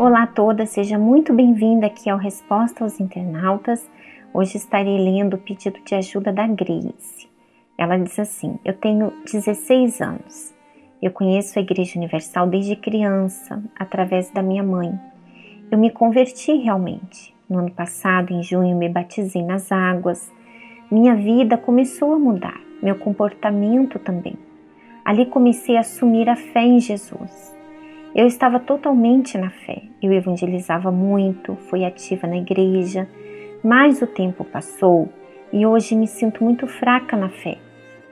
Olá a todas, seja muito bem-vinda aqui ao Resposta aos Internautas. Hoje estarei lendo o pedido de ajuda da Grace. Ela diz assim: Eu tenho 16 anos. Eu conheço a Igreja Universal desde criança, através da minha mãe. Eu me converti realmente. No ano passado, em junho, me batizei nas águas. Minha vida começou a mudar, meu comportamento também. Ali comecei a assumir a fé em Jesus. Eu estava totalmente na fé. Eu evangelizava muito, fui ativa na igreja, mas o tempo passou e hoje me sinto muito fraca na fé.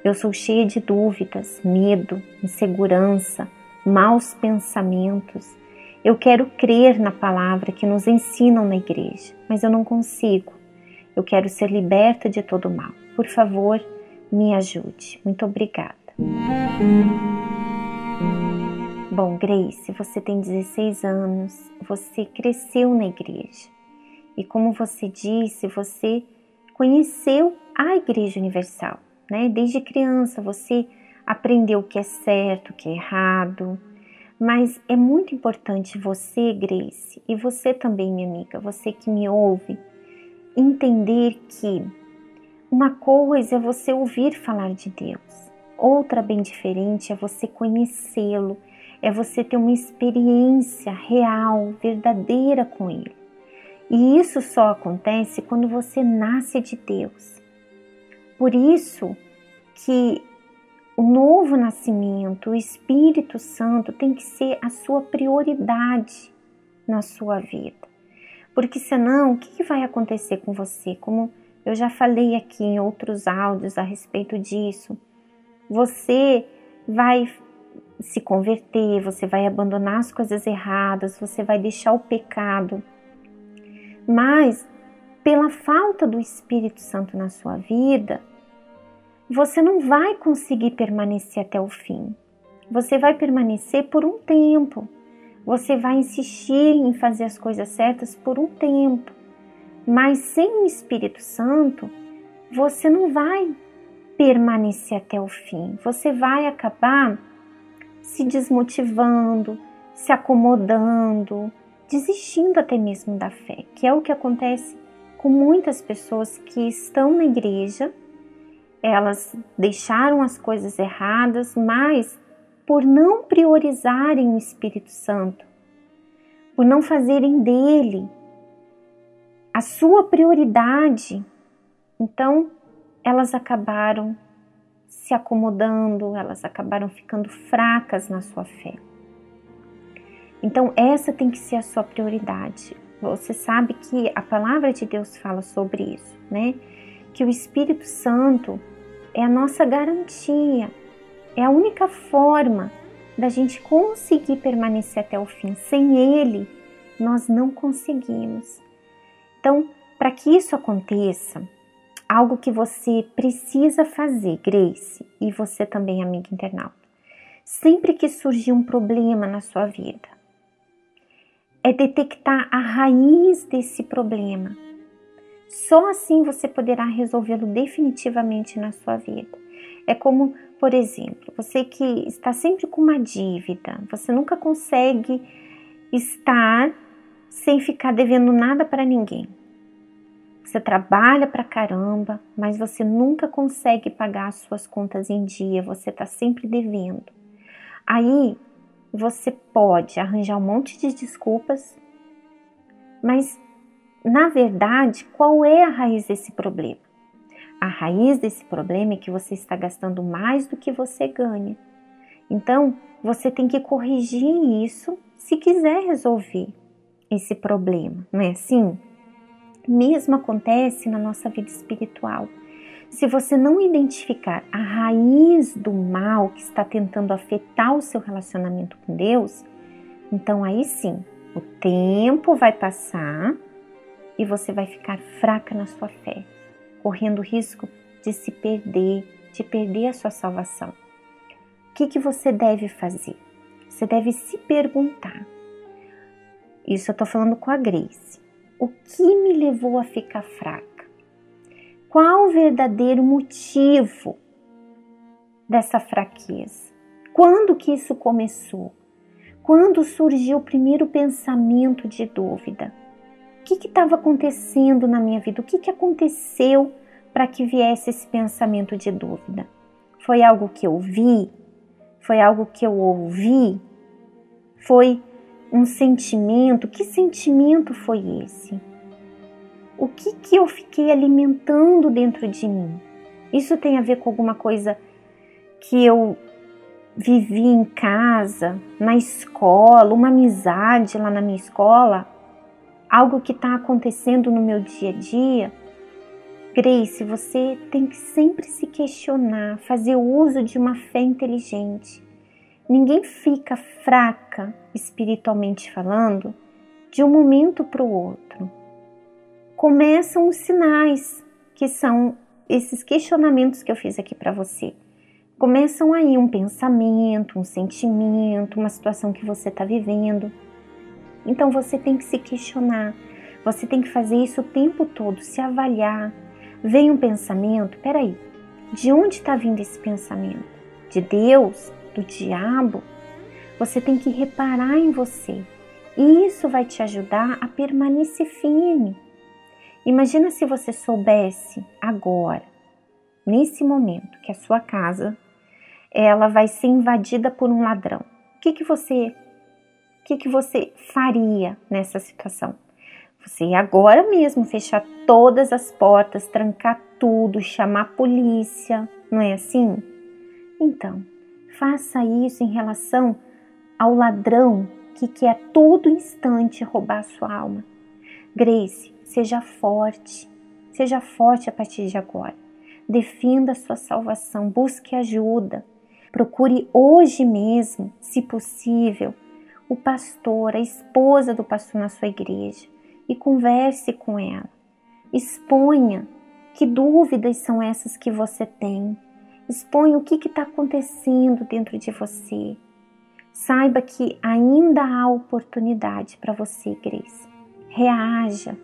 Eu sou cheia de dúvidas, medo, insegurança, maus pensamentos. Eu quero crer na palavra que nos ensinam na igreja, mas eu não consigo. Eu quero ser liberta de todo mal. Por favor, me ajude. Muito obrigada. Bom, Grace, você tem 16 anos, você cresceu na igreja. E como você disse, você conheceu a Igreja Universal, né? Desde criança você aprendeu o que é certo, o que é errado. Mas é muito importante você, Grace, e você também, minha amiga, você que me ouve, entender que uma coisa é você ouvir falar de Deus, Outra bem diferente é você conhecê-lo, é você ter uma experiência real, verdadeira com ele. E isso só acontece quando você nasce de Deus. Por isso que o novo nascimento, o Espírito Santo tem que ser a sua prioridade na sua vida. Porque senão, o que vai acontecer com você? Como eu já falei aqui em outros áudios a respeito disso, você vai se converter, você vai abandonar as coisas erradas, você vai deixar o pecado. Mas, pela falta do Espírito Santo na sua vida, você não vai conseguir permanecer até o fim. Você vai permanecer por um tempo. Você vai insistir em fazer as coisas certas por um tempo. Mas sem o Espírito Santo, você não vai permanecer até o fim. Você vai acabar se desmotivando, se acomodando, desistindo até mesmo da fé, que é o que acontece com muitas pessoas que estão na igreja, elas deixaram as coisas erradas, mas por não priorizarem o Espírito Santo, por não fazerem dele a sua prioridade, então elas acabaram se acomodando, elas acabaram ficando fracas na sua fé. Então, essa tem que ser a sua prioridade. Você sabe que a palavra de Deus fala sobre isso, né? Que o Espírito Santo é a nossa garantia, é a única forma da gente conseguir permanecer até o fim. Sem Ele, nós não conseguimos. Então, para que isso aconteça, algo que você precisa fazer, Grace, e você também, amiga internauta. Sempre que surgir um problema na sua vida, é detectar a raiz desse problema. Só assim você poderá resolvê-lo definitivamente na sua vida. É como, por exemplo, você que está sempre com uma dívida, você nunca consegue estar sem ficar devendo nada para ninguém. Você trabalha pra caramba, mas você nunca consegue pagar as suas contas em dia, você está sempre devendo. Aí você pode arranjar um monte de desculpas, mas na verdade, qual é a raiz desse problema? A raiz desse problema é que você está gastando mais do que você ganha. Então, você tem que corrigir isso se quiser resolver esse problema, não é assim? Mesmo acontece na nossa vida espiritual. Se você não identificar a raiz do mal que está tentando afetar o seu relacionamento com Deus, então aí sim, o tempo vai passar e você vai ficar fraca na sua fé, correndo o risco de se perder, de perder a sua salvação. O que, que você deve fazer? Você deve se perguntar. Isso eu estou falando com a Grace. O que me levou a ficar fraca? Qual o verdadeiro motivo dessa fraqueza? Quando que isso começou? Quando surgiu o primeiro pensamento de dúvida? O que estava acontecendo na minha vida? O que, que aconteceu para que viesse esse pensamento de dúvida? Foi algo que eu vi? Foi algo que eu ouvi? Foi um sentimento? Que sentimento foi esse? O que, que eu fiquei alimentando dentro de mim? Isso tem a ver com alguma coisa que eu vivi em casa, na escola, uma amizade lá na minha escola, algo que está acontecendo no meu dia a dia. Grace, você tem que sempre se questionar, fazer uso de uma fé inteligente. Ninguém fica fraca, espiritualmente falando, de um momento para o outro. Começam os sinais, que são esses questionamentos que eu fiz aqui para você começam aí um pensamento, um sentimento, uma situação que você está vivendo. Então você tem que se questionar, você tem que fazer isso o tempo todo, se avaliar. Vem um pensamento, peraí, de onde está vindo esse pensamento? De Deus? Do diabo? Você tem que reparar em você. E isso vai te ajudar a permanecer firme. Imagina se você soubesse agora, nesse momento, que a sua casa ela vai ser invadida por um ladrão. O que, que você o que, que você faria nessa situação? Você ia agora mesmo fechar todas as portas, trancar tudo, chamar a polícia, não é assim? Então, faça isso em relação ao ladrão que quer a todo instante roubar a sua alma. Grace, seja forte, seja forte a partir de agora. Defenda a sua salvação, busque ajuda. Procure hoje mesmo, se possível, o pastor, a esposa do pastor na sua igreja e converse com ela. Exponha que dúvidas são essas que você tem. Exponha o que está acontecendo dentro de você. Saiba que ainda há oportunidade para você, Grace. Reaja.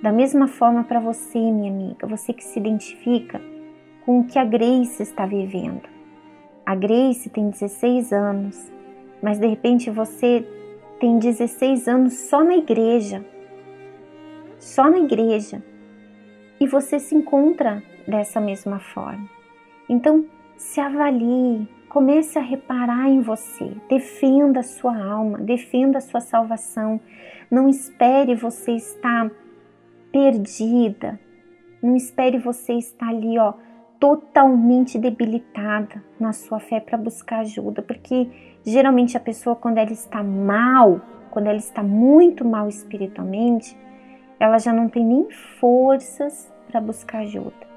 Da mesma forma para você, minha amiga, você que se identifica com o que a Grace está vivendo. A Grace tem 16 anos, mas de repente você tem 16 anos só na igreja. Só na igreja. E você se encontra dessa mesma forma. Então, se avalie, comece a reparar em você, defenda a sua alma, defenda a sua salvação. Não espere você estar perdida. Não espere você estar ali, ó, totalmente debilitada na sua fé para buscar ajuda, porque geralmente a pessoa quando ela está mal, quando ela está muito mal espiritualmente, ela já não tem nem forças para buscar ajuda.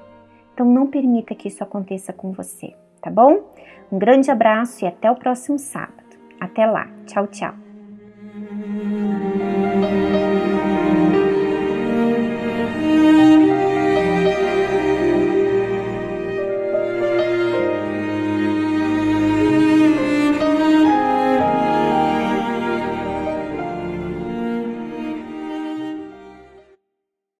Então não permita que isso aconteça com você, tá bom? Um grande abraço e até o próximo sábado. Até lá. Tchau, tchau.